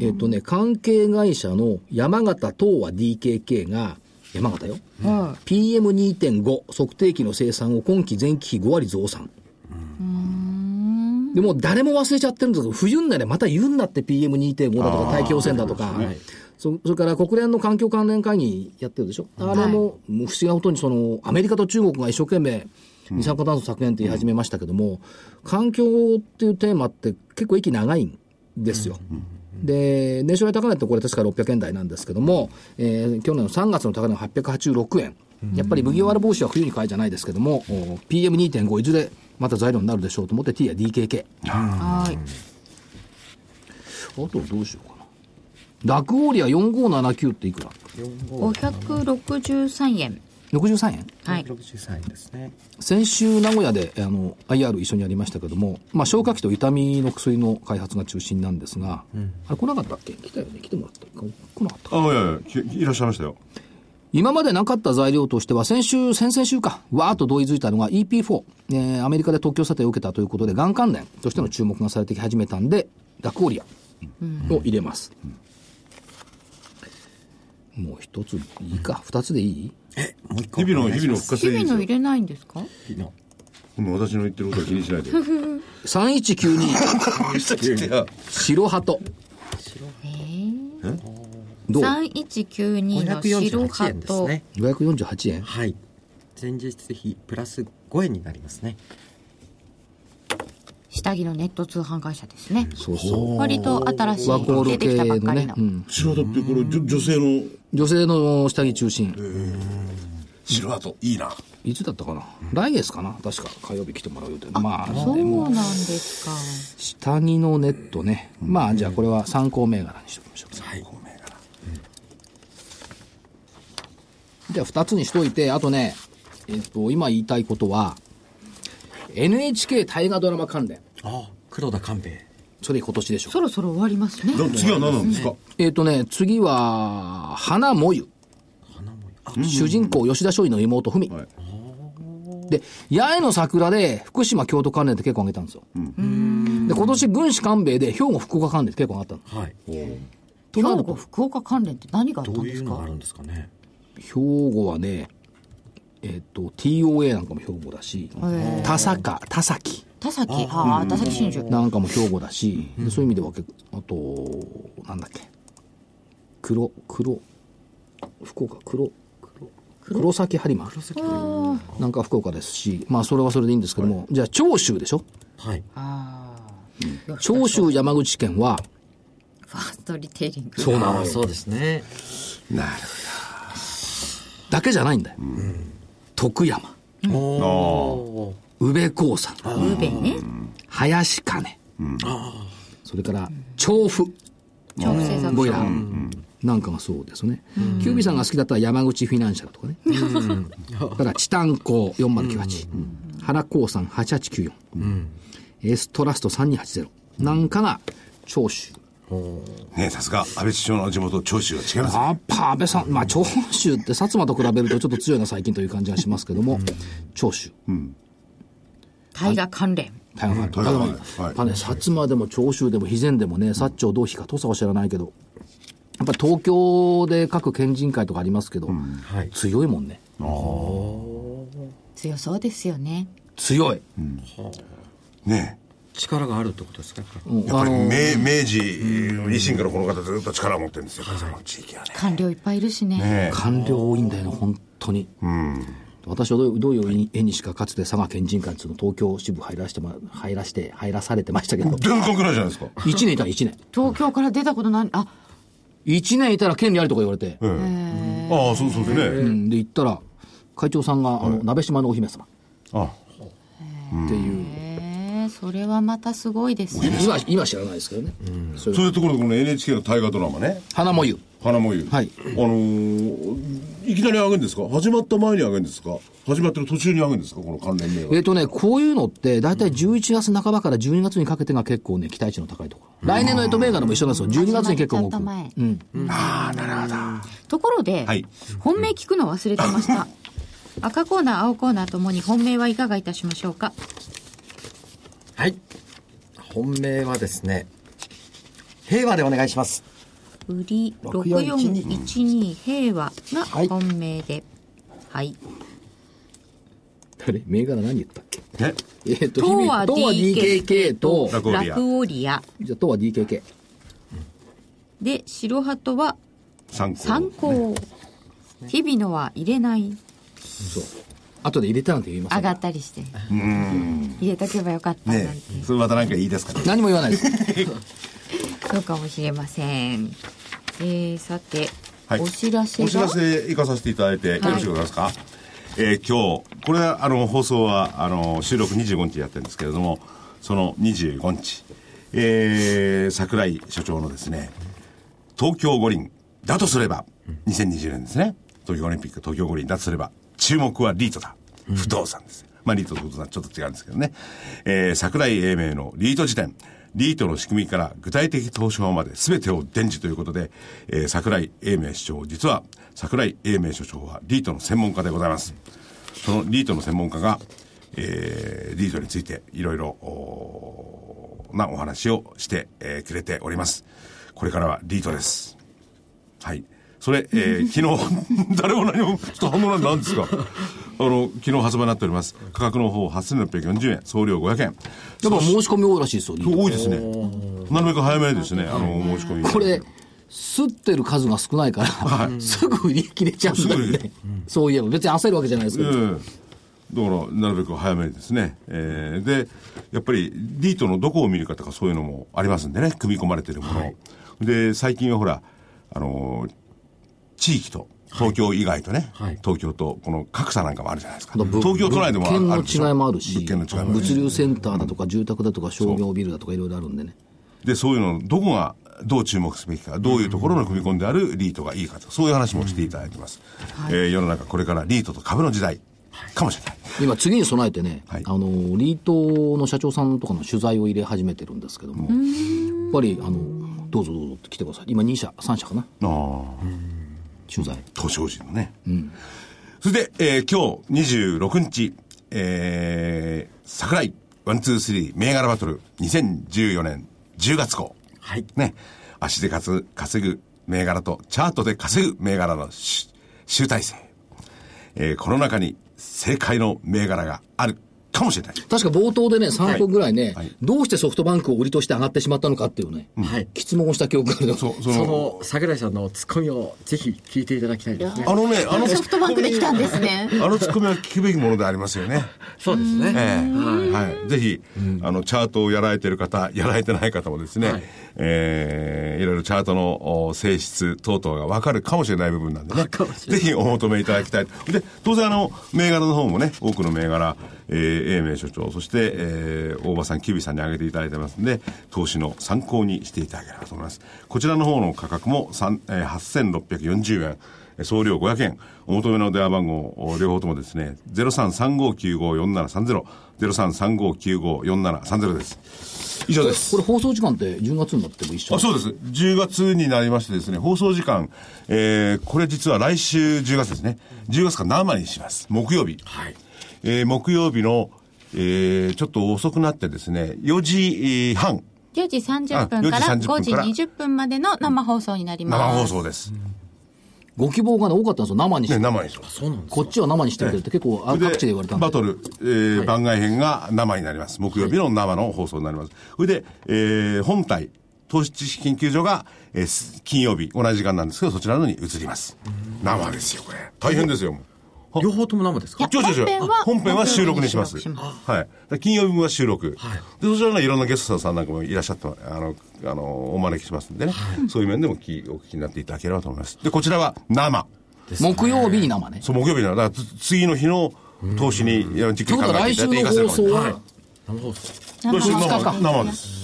えっ、とね、関係会社の山形東和 DKK が、山形よ。
は
PM2.5 測定器の生産を今期前期比5割増産。でもう誰も忘れちゃってるんですけど、冬になればまた言うんだって PM2.5 だとか大気汚染だとか、そそれから国連の環境関連会議やってるでしょ？あれも、もう不思議なことにその、アメリカと中国が一生懸命、二酸化炭素削減って言い始めましたけども、環境っていうテーマって結構息長いんですよ。で、年初来高値ってこれ確か600円台なんですけども、えー去年の3月の高値が886円。やっぱり麦わら帽子は冬に買いじゃないですけども、お PM2.5 いずれまた材料になるでしょうと思って T や DKK。
はい。
あとどうしよう。ラクオーリア4579っていくら
？563円
?63 円？
はい。
63円ですね。
先週名古屋であの IR 一緒にやりましたけども、まあ、消化器と痛みの薬の開発が中心なんですが、あれ来なかったっけ？来たよね。来てもらった。来なかった
あ、いやいやきいらっしゃいましたよ。
今までなかった材料としては、先週、先々週か、わーっと同意づいたのが EP4、えーアメリカで特許査定を受けたということで、がん関連としての注目がされてき始めたんで、ラクオリアを入れます。もう一ついいか、二つでいい？
え、もう一個。
日々の、日々の復活
日
でいいですよ。
々の入れないんですか？
日々の
もう私の言ってることは気にしないで。
?3192、白鳩。どう
？3192の白
548円です
鳩、
ね。
?548 円
はい。前日比プラス5円になりますね。
下着のネット通販会社ですね
そうそう。
割と新しい
ワコール
出てきたば
系の
っかりの、。
ねうん
白鳩ってこれ、女性の
女性の下着中心。
白鳩、いいな。
いつだったかな？来月かな？確か火曜日来てもらう予定。まあ、
そう
でも
なんですか
下着のネットね。まあ、じゃあこれは参考銘柄にしておきましょう。
はい。
じゃあ2つにしといて、あとね、えっと、今言いたいことは、NHK 大河ドラマ関連。
あ、黒田官兵衛。
それ今年でしょ。
そろそろ終わりますね
な次は何なんですか？
えっとね、次は、花もゆ。主人公、吉田松陰の妹、文。
はい
で、八重の桜で、福島、京都関連って結構上げたんですよ。で、今年、軍師官兵衛で、兵庫、福岡関連って結構上がったの。
はい。
兵庫福岡関連って何があった
どう
んですか？
いうのがあるんですかね？
兵庫はね、えっと、TOA なんかも兵庫だし、田坂、田崎
田崎。ああ田崎真珠。
なんかも兵庫だし、でそういう意味ではあと、なんだっけ、黒、黒、福岡、黒、黒、黒？崎播磨。なんか福岡ですし、まあそれはそれでいいんですけども、じゃあ長州でしょ？
はい。
ああ
長州山口県は、
ファーストリテイリング。
そうなの
そうですね。
なる
だけじゃないんだよ。徳山、
お
宇部興産、
ウーベイね。
林金、それから調布、
調布製作
ボイラー。なんかがそうですね。キュービーさんが好きだったら山口フィナンシャルとかね。だから、チタンコ4098、原興産8894、エストラスト3280なんかが長州。
ねさすが安倍首相の地元長州は違いますね。
やっぱ安倍さん、まあ長州って薩摩と比べるとちょっと強いな最近という感じがしますけども、長州。
大河関連。
大変
大変はい。
やっぱね、薩摩でも長州でも肥前でもね、薩長同期か土佐は知らないけど、やっぱ東京で各県人会とかありますけど、
はい。
強いもんね。
強そうですよね。
強い。
ね
力があるってことですか？やっぱり
うん。
やっぱり
あの
明明治維新からこの方ずっと力を持ってるんですよ、関西の地域はね。
官僚いっぱいいるしね。
ね
官僚多いんだよね、本当に。私はどうどういう絵にしかかつて佐賀県人会っていうの東京支部入らしてもら入らして、入らされてましたけど、
全然くらいじゃないですか
？1年いたら1年。
東京から出たことないあ。
1年いたら権利ありとか言われて、
ええ。ああ、そうそうです
う
ね。
ん、で行ったら、会長さんが、あの、鍋島のお姫様。
あ
っていう、
それはまたすごいですね
今、今知らないですけどね。そ
ういうところでこの NHK の大河ドラマね、
花もゆ。
花もゆ。
はい
あのーいきなり上げるんですか？始まった前に上げるんですか？始まってる途中に上げるんですか？この関連名は。
えっ、とね、こういうのって、大体11月半ばから12月にかけてが結構ね、期待値の高いところ。来年のエト銘柄も一緒なんですよ。12月に結構動く。うん。
ああ、なるほど。
ところで、
はい
本命聞くの忘れてました 赤コーナー青コーナーともに本命はいかがいたしましょうか？
はい。本命はですね、平和でお願いします。
売り
6412
6412平和が本命で。はい。
あれ銘柄何言ったっけ？
ね。
えっ、と、
東和
東和 DKK と、
ラクオリア。
ラクオリア。
じゃあ東和 DKK。
で白鳩は
参考。
参考日々のは入れない。
そう。後で入れたなんて言います
上がったりして。入れとけばよかったなんて、
ねそれまた何かいいですかね。
何も言わないです。
そうかもしれません。えー、さて、
はい。
お知らせが？
お知らせ行かさせていただいてよろしいますか、えー今日、これは、あの、放送は、あの、収録25日やってるんですけれども、その25日、えー、桜井所長のですね、東京五輪だとすれば、2020年ですね。東京オリンピック東京五輪だとすれば、注目はリートだ。不動産です。まあ、リートと不動産はちょっと違うんですけどね。えー、桜井英明のリート辞典。リートの仕組みから具体的投資法まで全てを伝授ということで、えー、桜井英明所長、実は桜井英明所長はリートの専門家でございます。そのリートの専門家が、えー、リートについていろいろなお話をして、えーくれております。これからはリートです。はい。それ、えー、昨日、誰も何も、ちょっと反応なんで何ですか あの、昨日発売になっております。価格の方8640円、送料500円。
やっぱ申し込み多いらしいですよ。
多いですね。なるべく早めですね、あの、申し込み。
これ、吸ってる数が少ないから、すぐ売り切れちゃうんだよね。そういえば、別に焦るわけじゃないですけど。
ええだから、なるべく早めにですね。えーで、やっぱり、リートのどこを見るかとかそういうのもありますんでね、組み込まれてるもの。で、最近はほら、あのー地域と、東京以外とね、
はい
東京とこの格差なんかもあるじゃないですか。東京都内でもある
物件の違いもあるし、
物件の違いも
物流センターだとか住宅だとか商業ビルだとかいろいろあるんでね。
で、そういうの、どこがどう注目すべきか、どういうところの組み込んであるリートがいいかと、そういう話もしていただいてます。えー世の中これからリートと株の時代かもしれない。
今次に備えてね、
はい
あの、リートの社長さんとかの取材を入れ始めてるんですけども、やっぱり、あの、どうぞどうぞって来てください。今2社、3社かな、
ああ。
取材。
東証人のね。それで、えー今日26日、えー、桜井ワンツースリー銘柄バトル2014年10月号。
はい
ね。足で稼ぐ稼ぐ銘柄とチャートで稼ぐ銘柄のし集大成。えーこの中に正解の銘柄があるかもしれない。
確か冒頭でね、3分ぐらいね、
はい。
どうしてソフトバンクを売りとして上がってしまったのかっていうね、
はい。
質問をした記憶がある
そう、そ
そ
の、
の桜井さんのツッコミをぜひ聞いていただきたいですね。
あのね、あの
ソフトバンクで来たんですね。
あのツッコミは聞くべきものでありますよね。
そうですね。
ええ。はい。ぜひ、あの、チャートをやられてる方、やられてない方もですね、
はい。
えーいろいろチャートのお性質等々がわかるかもしれない部分なんでね。ぜひお求めいただきたい。で、当然あの、銘柄の方もね、多くの銘柄、えー、英明所長、そして、えー大場さん、キュビさんに挙げていただいてますんで、投資の参考にしていただければと思います。こちらの方の価格も3、えー8640円。送料500円。お求めの電話番号、お両方ともですね、0335954730、0335954730です。以上です。
これ放送時間って10月になっても一緒？
あそうです。10月になりましてですね、放送時間、えー、これ実は来週10月ですね。10月から生にします。木曜日。
はい
えー、木曜日の、えー、ちょっと遅くなってですね、4時半、
4時30分から
あ4時30
5時
分から
20分までの生放送になります。
生放送です。
ご希望がね、多かったんですよ、生にして。
ね、生にします。
そうなんです
こっちは生にしてくれって結構、各地で言われたんで。
バトル、えー番外編が生になります。木曜日の生の放送になります。それで、えー本体、投資知識研究所が、えーす金曜日、同じ時間なんですけど、そちらのに移ります。生ですよ、これ。大変ですよ、もう。
両方とも生ですか？
違う違う違う
本編は
本編は収録にします。はい。金曜日は収録。
はい
で、そちらのいろんなゲストさんなんかもいらっしゃって、あの、あの、お招きしますんでね。そういう面でもきお聞きになっていただければと思います。で、こちらは生。
木曜日に生ね。
そう、木曜日なだからつ次の日の投資に、じっくり考えていただいて
来週の放送
はい
は、
生放送
来週
生放送
生生です。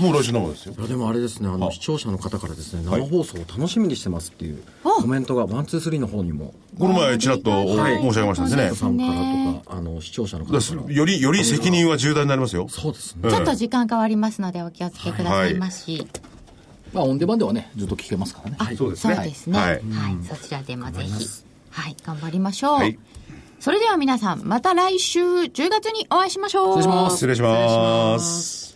もう来週生ですよ
い。やでもあれですねあの視聴者の方からですね生放送を楽しみにしてますっていうコメントがワンツースリーの方にも
この前ちらっとお
はい
申し上げましたですね。
さんからとかあの視聴者の方
だ
か
かららより、より責任は重大になりますよ。
そうですね
ちょっと時間変わりますのでお気をつけくださいまし。
まあ、オンデマンではね、ずっと聞けますからね。
あ
そうですね
そうですね。
は
はいい。そちらでもぜひ。はい。頑張りましょう。
はい
それでは皆さん、また来週10月にお会いしましょう。
失礼します
失礼します。